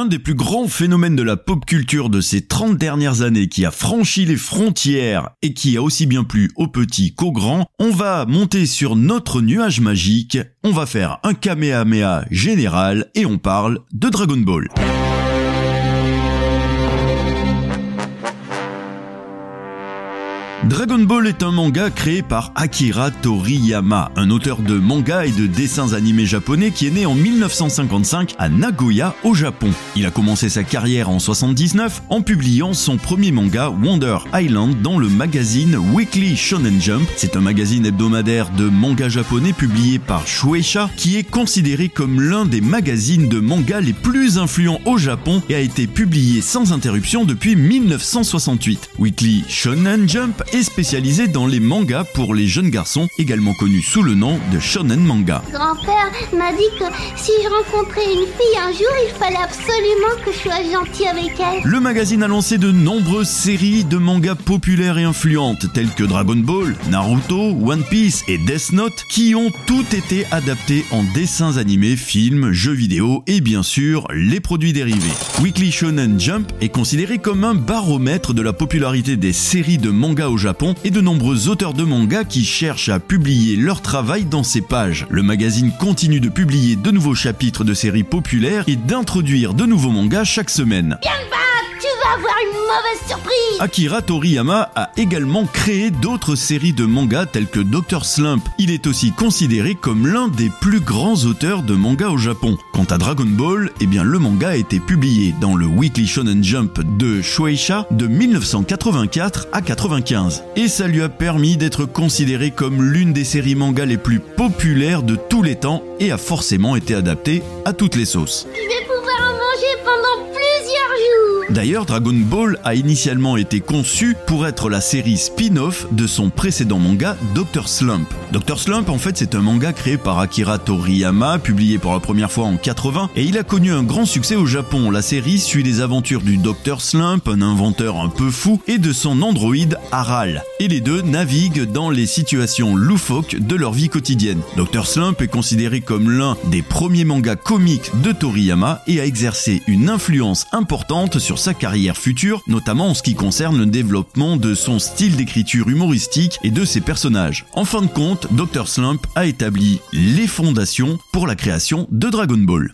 Un des plus grands phénomènes de la pop culture de ces 30 dernières années qui a franchi les frontières et qui a aussi bien plu aux petits qu'aux grands, on va monter sur notre nuage magique, on va faire un kamehameha général et on parle de Dragon Ball. Dragon Ball est un manga créé par Akira Toriyama, un auteur de manga et de dessins animés japonais qui est né en 1955 à Nagoya au Japon. Il a commencé sa carrière en 79 en publiant son premier manga Wonder Island dans le magazine Weekly Shonen Jump. C'est un magazine hebdomadaire de manga japonais publié par Shueisha qui est considéré comme l'un des magazines de manga les plus influents au Japon et a été publié sans interruption depuis 1968. Weekly Shonen Jump est spécialisé dans les mangas pour les jeunes garçons, également connus sous le nom de shonen manga. Grand-père m'a dit que si je rencontrais une fille un jour, il fallait absolument que je sois gentil avec elle. Le magazine a lancé de nombreuses séries de mangas populaires et influentes telles que Dragon Ball, Naruto, One Piece et Death Note qui ont toutes été adaptés en dessins animés, films, jeux vidéo et bien sûr les produits dérivés. Weekly Shonen Jump est considéré comme un baromètre de la popularité des séries de mangas au Japon et de nombreux auteurs de manga qui cherchent à publier leur travail dans ces pages. Le magazine continue de publier de nouveaux chapitres de séries populaires et d'introduire de nouveaux mangas chaque semaine. Avoir une mauvaise surprise Akira Toriyama a également créé d'autres séries de mangas telles que Dr Slump. Il est aussi considéré comme l'un des plus grands auteurs de manga au Japon. Quant à Dragon Ball, eh bien le manga a été publié dans le Weekly Shonen Jump de Shueisha de 1984 à 95. Et ça lui a permis d'être considéré comme l'une des séries manga les plus populaires de tous les temps et a forcément été adapté à toutes les sauces. D'ailleurs, Dragon Ball a initialement été conçu pour être la série spin-off de son précédent manga Dr Slump. Dr Slump, en fait, c'est un manga créé par Akira Toriyama, publié pour la première fois en 80, et il a connu un grand succès au Japon. La série suit les aventures du Dr Slump, un inventeur un peu fou, et de son androïde Aral. Et les deux naviguent dans les situations loufoques de leur vie quotidienne. Dr Slump est considéré comme l'un des premiers mangas comiques de Toriyama et a exercé une influence importante sur sa carrière future, notamment en ce qui concerne le développement de son style d'écriture humoristique et de ses personnages. En fin de compte, Dr Slump a établi les fondations pour la création de Dragon Ball.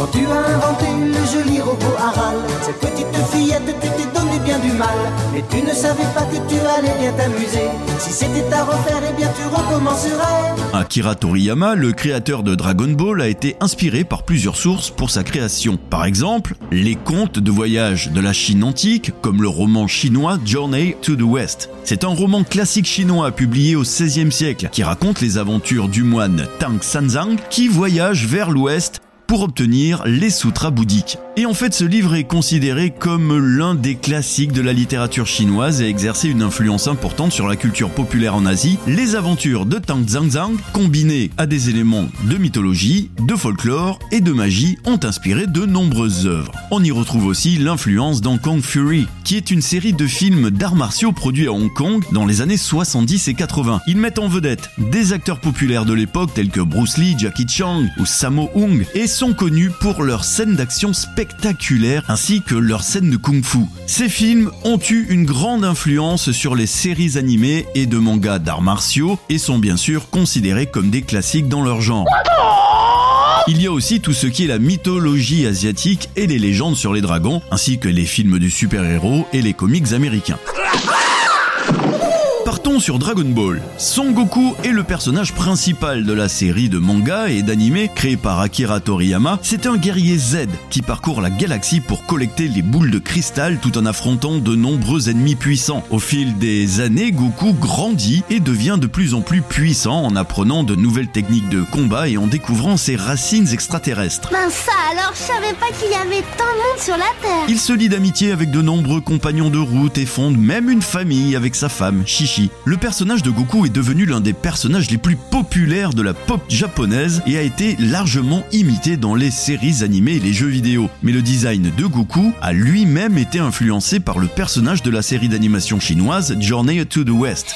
Quand tu as inventé le joli robot Aral, cette petite fillette, tu t'es donné bien du mal. Mais tu ne savais pas que tu allais bien t'amuser. Si c'était à refaire, eh bien tu recommencerais. Akira Toriyama, le créateur de Dragon Ball, a été inspiré par plusieurs sources pour sa création. Par exemple, les contes de voyage de la Chine antique, comme le roman chinois Journey to the West. C'est un roman classique chinois publié au XVIe siècle qui raconte les aventures du moine Tang Sanzang qui voyage vers l'ouest pour obtenir les sutras bouddhiques. Et en fait, ce livre est considéré comme l'un des classiques de la littérature chinoise et a exercé une influence importante sur la culture populaire en Asie. Les aventures de Tang Zhangzhang, combinées à des éléments de mythologie, de folklore et de magie, ont inspiré de nombreuses œuvres. On y retrouve aussi l'influence d'Hong Kong Fury, qui est une série de films d'arts martiaux produits à Hong Kong dans les années 70 et 80. Ils mettent en vedette des acteurs populaires de l'époque tels que Bruce Lee, Jackie Chan ou Sammo Hung connus pour leurs scènes d'action spectaculaires ainsi que leurs scènes de kung-fu. Ces films ont eu une grande influence sur les séries animées et de mangas d'arts martiaux et sont bien sûr considérés comme des classiques dans leur genre. Il y a aussi tout ce qui est la mythologie asiatique et les légendes sur les dragons, ainsi que les films de super-héros et les comics américains. Partons sur Dragon Ball. Son Goku est le personnage principal de la série de manga et d'anime créée par Akira Toriyama. C'est un guerrier Z qui parcourt la galaxie pour collecter les boules de cristal tout en affrontant de nombreux ennemis puissants. Au fil des années, Goku grandit et devient de plus en plus puissant en apprenant de nouvelles techniques de combat et en découvrant ses racines extraterrestres. Ben ça alors, je savais pas qu'il y avait tant de monde sur la Terre. Il se lie d'amitié avec de nombreux compagnons de route et fonde même une famille avec sa femme, Le personnage de Goku est devenu l'un des personnages les plus populaires de la pop japonaise et a été largement imité dans les séries animées et les jeux vidéo. Mais le design de Goku a lui-même été influencé par le personnage de la série d'animation chinoise Journey to the West.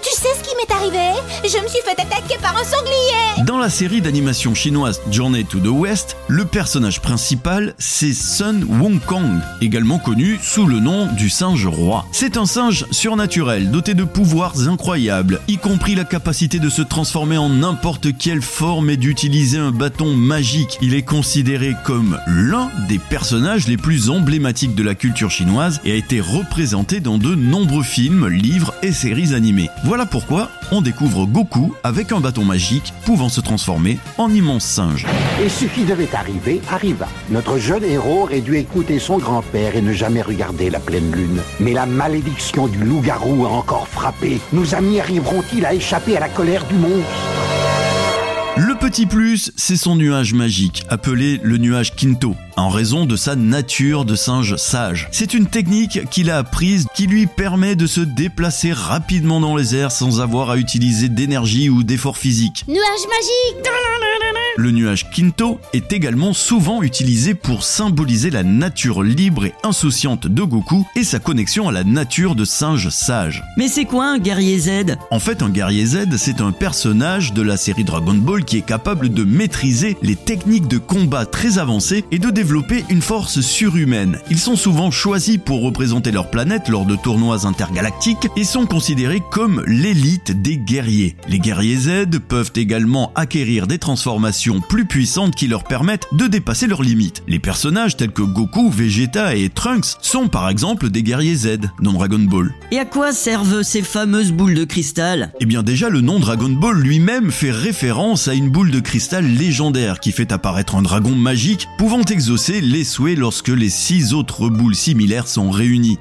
Tu sais ce qui m'est arrivé? Je me suis fait attaquer par un sanglier Dans la série d'animation chinoise Journey to the West, le personnage principal c'est Sun Wukong, également connu sous le nom du singe roi. C'est un singe surnaturel doté de pouvoirs incroyables, y compris la capacité de se transformer en n'importe quelle forme et d'utiliser un bâton magique. Il est considéré comme l'un des personnages les plus emblématiques de la culture chinoise et a été représenté dans de nombreux films, livres et séries animées. Voilà pourquoi on découvre Goku avec un bâton magique pouvant se transformer en immense singe. Et ce qui devait arriver arriva. Notre jeune héros aurait dû écouter son grand-père et ne jamais regarder la pleine lune. Mais la malédiction du loup-garou a encore frappé. Nos amis arriveront-ils à échapper à la colère du monstre? Le petit plus, c'est son nuage magique, appelé le nuage Kinto, en raison de sa nature de singe sage. C'est une technique qu'il a apprise qui lui permet de se déplacer rapidement dans les airs sans avoir à utiliser d'énergie ou d'effort physique. Nuage magique Le nuage Kinto est également souvent utilisé pour symboliser la nature libre et insouciante de Goku et sa connexion à la nature de singe sage. Mais c'est quoi un guerrier Z? En fait, un guerrier Z, c'est un personnage de la série Dragon Ball qui est capable de maîtriser les techniques de combat très avancées et de développer une force surhumaine. Ils sont souvent choisis pour représenter leur planète lors de tournois intergalactiques et sont considérés comme l'élite des guerriers. Les guerriers Z peuvent également acquérir des transformations plus puissantes qui leur permettent de dépasser leurs limites. Les personnages tels que Goku, Vegeta et Trunks sont par exemple des guerriers Z dans Dragon Ball. Et à quoi servent ces fameuses boules de cristal? Eh bien déjà le nom Dragon Ball lui-même fait référence à une boule de cristal légendaire qui fait apparaître un dragon magique pouvant exaucer les souhaits lorsque les six autres boules similaires sont réunies.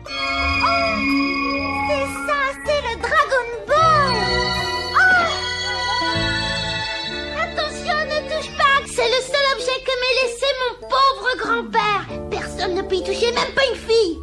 Même pas une fille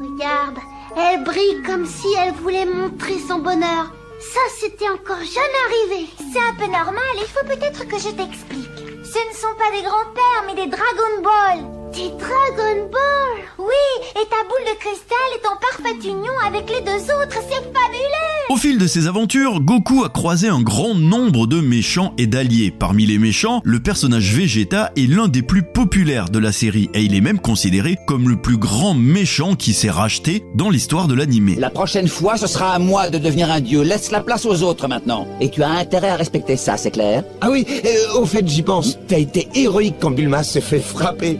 Regarde, elle brille comme si elle voulait montrer son bonheur. Ça, c'était encore jamais arrivé. C'est un peu normal, il faut peut-être que je t'explique. Ce ne sont pas des grands-pères, mais des Dragon Ball. Des Dragon Ball Oui, et ta boule de cristal est en parfaite union avec les deux autres, c'est fabuleux Au fil de ses aventures, Goku a croisé un grand nombre de méchants et d'alliés. Parmi les méchants, le personnage Vegeta est l'un des plus populaires de la série et il est même considéré comme le plus grand méchant qui s'est racheté dans l'histoire de l'animé. La prochaine fois, ce sera à moi de devenir un dieu. Laisse la place aux autres maintenant. Et tu as intérêt à respecter ça, c'est clair? Ah oui, euh, au fait, j'y pense. T'as été héroïque quand Bulma s'est fait frapper.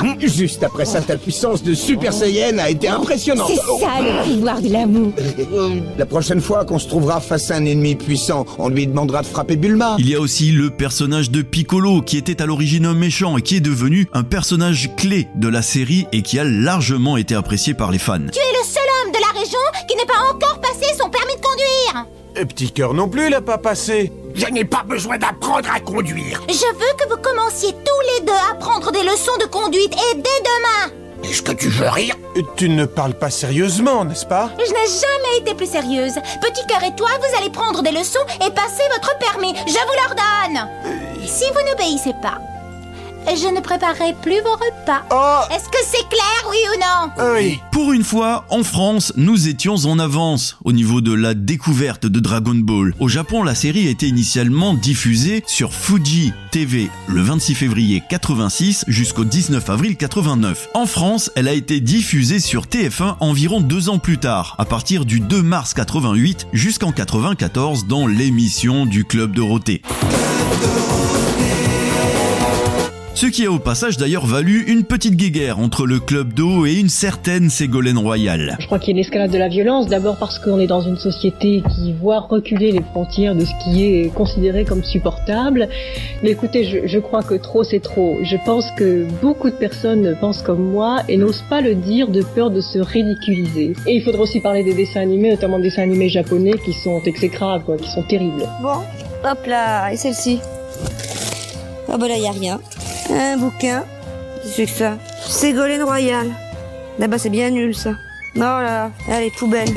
Hum, Juste après ça, ta puissance de Super Saiyan a été impressionnante. C'est ça le pouvoir de l'amour La prochaine fois qu'on se trouvera face à un ennemi puissant, on lui demandera de frapper Bulma. Il y a aussi le personnage de Piccolo qui était à l'origine un méchant et qui est devenu un personnage clé de la série et qui a largement été apprécié par les fans. Tu es le seul homme de la région qui n'est pas encore passé Et petit cœur non plus l'a pas passé. Je n'ai pas besoin d'apprendre à conduire. Je veux que vous commenciez tous les deux à prendre des leçons de conduite et dès demain Est-ce que tu veux rire? Euh, Tu ne parles pas sérieusement, n'est-ce pas? Je n'ai jamais été plus sérieuse. Petit cœur et toi, vous allez prendre des leçons et passer votre permis. Je vous l'ordonne. Si vous n'obéissez pas, je ne préparerai plus vos repas. Oh Est-ce que c'est clair, oui ou non Oui. Pour une fois, en France, nous étions en avance au niveau de la découverte de Dragon Ball. Au Japon, la série a été initialement diffusée sur Fuji TV le 26 février 86 jusqu'au 19 avril 89. En France, elle a été diffusée sur TF1 environ deux ans plus tard, à partir du 2 mars 88 jusqu'en 94 dans l'émission du Club Dorothée. Ce qui a au passage d'ailleurs valu une petite guéguerre entre le club d'eau et une certaine Ségolène Royal. Je crois qu'il y a une escalade de la violence, d'abord parce qu'on est dans une société qui voit reculer les frontières de ce qui est considéré comme supportable. Mais écoutez, je, je crois que trop c'est trop. Je pense que beaucoup de personnes pensent comme moi et n'osent pas le dire de peur de se ridiculiser. Et il faudra aussi parler des dessins animés, notamment des dessins animés japonais qui sont exécrables, quoi, qui sont terribles. Bon, hop là, et celle-ci? Ah bah là, y a rien. Un bouquin. C'est que ça Ségolène Royal. Là-bas, c'est bien nul, ça. Non, là, allez, poubelle.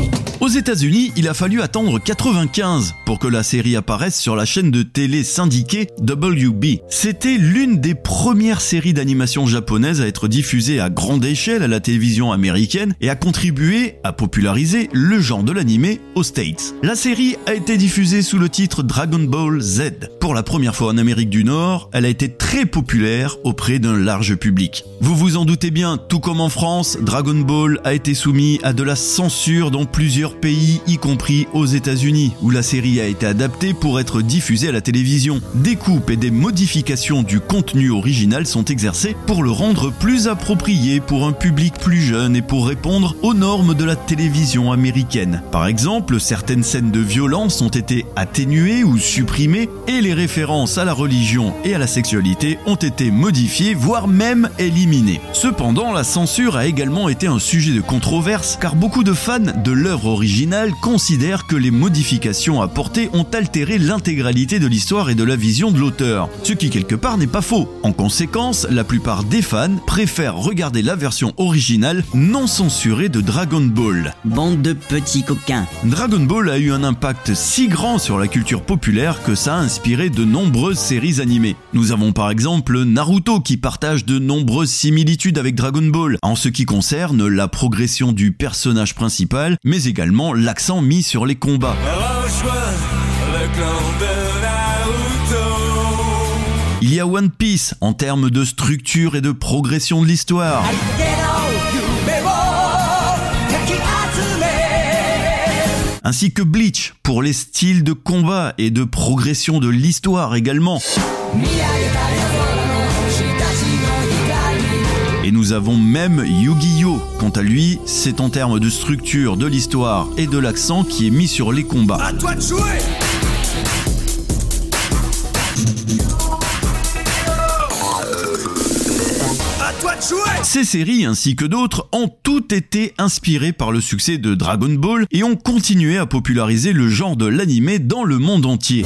Aux États-Unis, il a fallu attendre 95 pour que la série apparaisse sur la chaîne de télé syndiquée WB. C'était l'une des premières séries d'animation japonaise à être diffusée à grande échelle à la télévision américaine et a contribué à populariser le genre de l'animé aux States. La série a été diffusée sous le titre Dragon Ball Z. Pour la première fois en Amérique du Nord, elle a été très populaire auprès d'un large public. Vous vous en doutez bien, tout comme en France, Dragon Ball a été soumis à de la censure dans plusieurs pays, y compris aux États-Unis, où la série a été adaptée pour être diffusée à la télévision. Des coupes et des modifications du contenu original sont exercées pour le rendre plus approprié pour un public plus jeune et pour répondre aux normes de la télévision américaine. Par exemple, certaines scènes de violence ont été atténuées ou supprimées et les références à la religion et à la sexualité ont été modifiées, voire même éliminées. Cependant, la censure a également été un sujet de controverse car beaucoup de fans de l'œuvre originale considèrent que les modifications apportées ont altéré l'intégralité de l'histoire et de la vision de l'auteur, ce qui quelque part n'est pas faux. En conséquence, la plupart des fans préfèrent regarder la version originale non censurée de Dragon Ball. Bande de petits coquins. Dragon Ball a eu un impact si grand sur la culture populaire que ça a inspiré de nombreuses séries animées. Nous avons par exemple Naruto qui partage de nombreuses similitudes avec Dragon Ball en ce qui concerne la progression du personnage principal, mais également l'accent mis sur les combats. Il y a One Piece en termes de structure et de progression de l'histoire. Ainsi que Bleach pour les styles de combat et de progression de l'histoire également. Nous avons même Yu-Gi-Oh! Quant à lui, c'est en termes de structure, de l'histoire et de l'accent qui est mis sur les combats. À toi de jouer Ces séries ainsi que d'autres ont toutes été inspirées par le succès de Dragon Ball et ont continué à populariser le genre de l'animé dans le monde entier.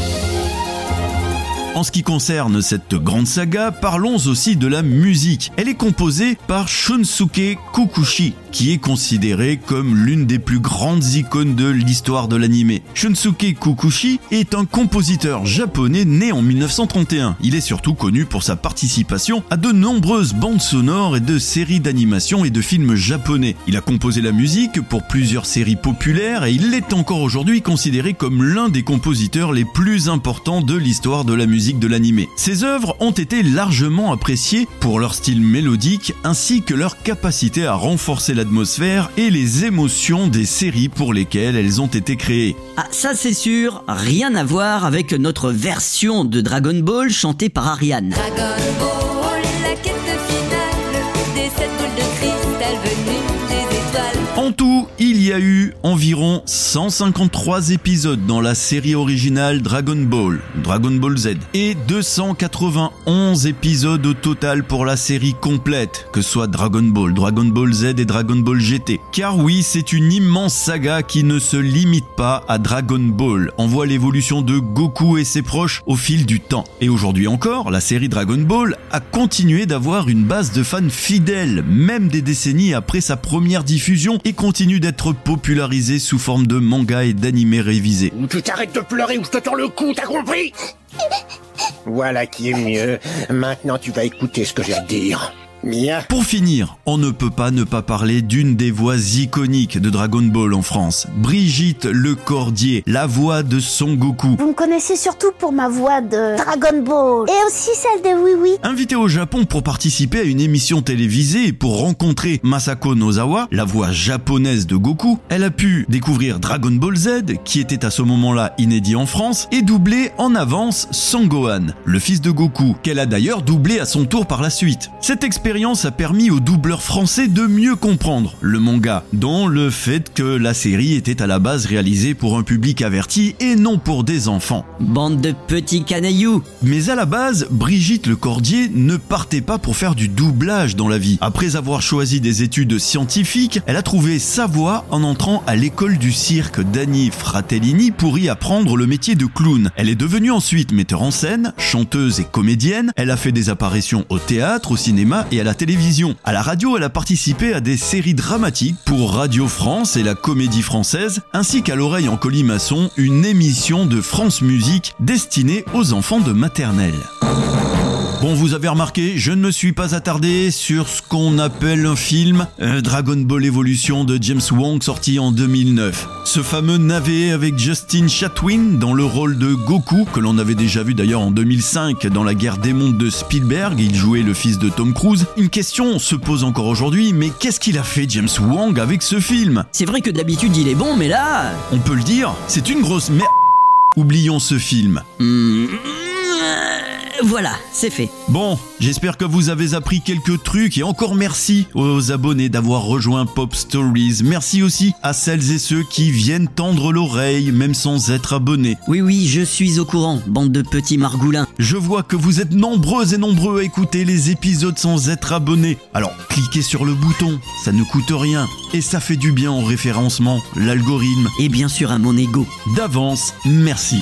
En ce qui concerne cette grande saga, parlons aussi de la musique. Elle est composée par Shunsuke Kukushi, qui est considéré comme l'une des plus grandes icônes de l'histoire de l'anime. Shunsuke Kukushi est un compositeur japonais né en 1931. Il est surtout connu pour sa participation à de nombreuses bandes sonores et de séries d'animation et de films japonais. Il a composé la musique pour plusieurs séries populaires et il est encore aujourd'hui considéré comme l'un des compositeurs les plus importants de l'histoire de la musique de l'animé. Ses œuvres ont été largement appréciées pour leur style mélodique ainsi que leur capacité à renforcer l'atmosphère et les émotions des séries pour lesquelles elles ont été créées. Ah, ça c'est sûr, rien à voir avec notre version de Dragon Ball chantée par Ariane. Dragon Ball, la quête finale des sept boules de cristal venues des étoiles. En tout, il y a eu environ 153 épisodes dans la série originale Dragon Ball, Dragon Ball Z, et 291 épisodes au total pour la série complète, que soit Dragon Ball, Dragon Ball Z et Dragon Ball GT. Car oui, c'est une immense saga qui ne se limite pas à Dragon Ball. On voit l'évolution de Goku et ses proches au fil du temps. Et aujourd'hui encore, la série Dragon Ball a continué d'avoir une base de fans fidèles, même des décennies après sa première diffusion, et continue d'être popularisée sous forme de manga et d'animés révisés. Ou tu t'arrêtes de pleurer ou je te tords le cou, t'as compris? Voilà qui est mieux. Maintenant, tu vas écouter ce que j'ai à te dire. Bien. Pour finir, on ne peut pas ne pas parler d'une des voix iconiques de Dragon Ball en France. Brigitte Lecordier, la voix de Son Goku. Vous me connaissez surtout pour ma voix de Dragon Ball et aussi celle de Oui Oui. Invitée au Japon pour participer à une émission télévisée et pour rencontrer Masako Nozawa, la voix japonaise de Goku, elle a pu découvrir Dragon Ball Z, qui était à ce moment-là inédit en France, et doubler en avance Sangohan, le fils de Goku, qu'elle a d'ailleurs doublé à son tour par la suite. Cette expérience a permis aux doubleurs français de mieux comprendre le manga, dont le fait que la série était à la base réalisée pour un public averti et non pour des enfants. Bande de petits canailloux Mais à la base, Brigitte Lecordier ne partait pas pour faire du doublage dans la vie. Après avoir choisi des études scientifiques, elle a trouvé sa voie en entrant à l'école du cirque d'Annie Fratellini pour y apprendre le métier de clown. Elle est devenue ensuite metteur en scène, chanteuse et comédienne. Elle a fait des apparitions au théâtre, au cinéma et à la télévision. À la radio, elle a participé à des séries dramatiques pour Radio France et la Comédie Française, ainsi qu'à l'oreille en colimaçon, une émission de France Musique destinée aux enfants de maternelle. Bon, vous avez remarqué, je ne me suis pas attardé sur ce qu'on appelle un film, euh, Dragon Ball Evolution de James Wong sorti en 2009. Ce fameux navet avec Justin Chatwin dans le rôle de Goku, que l'on avait déjà vu d'ailleurs en 2005 dans la guerre des mondes de Spielberg, il jouait le fils de Tom Cruise. Une question se pose encore aujourd'hui, mais qu'est-ce qu'il a fait James Wong avec ce film? C'est vrai que d'habitude il est bon, mais là... On peut le dire, c'est une grosse merde. Oublions ce film. Hmm, Voilà, c'est fait. Bon, j'espère que vous avez appris quelques trucs et encore merci aux abonnés d'avoir rejoint Pop Stories. Merci aussi à celles et ceux qui viennent tendre l'oreille même sans être abonnés. Oui, oui, je suis au courant, bande de petits margoulins. Je vois que vous êtes nombreux et nombreux à écouter les épisodes sans être abonnés. Alors cliquez sur le bouton, ça ne coûte rien et ça fait du bien au référencement, l'algorithme. Et bien sûr à mon ego. D'avance, merci.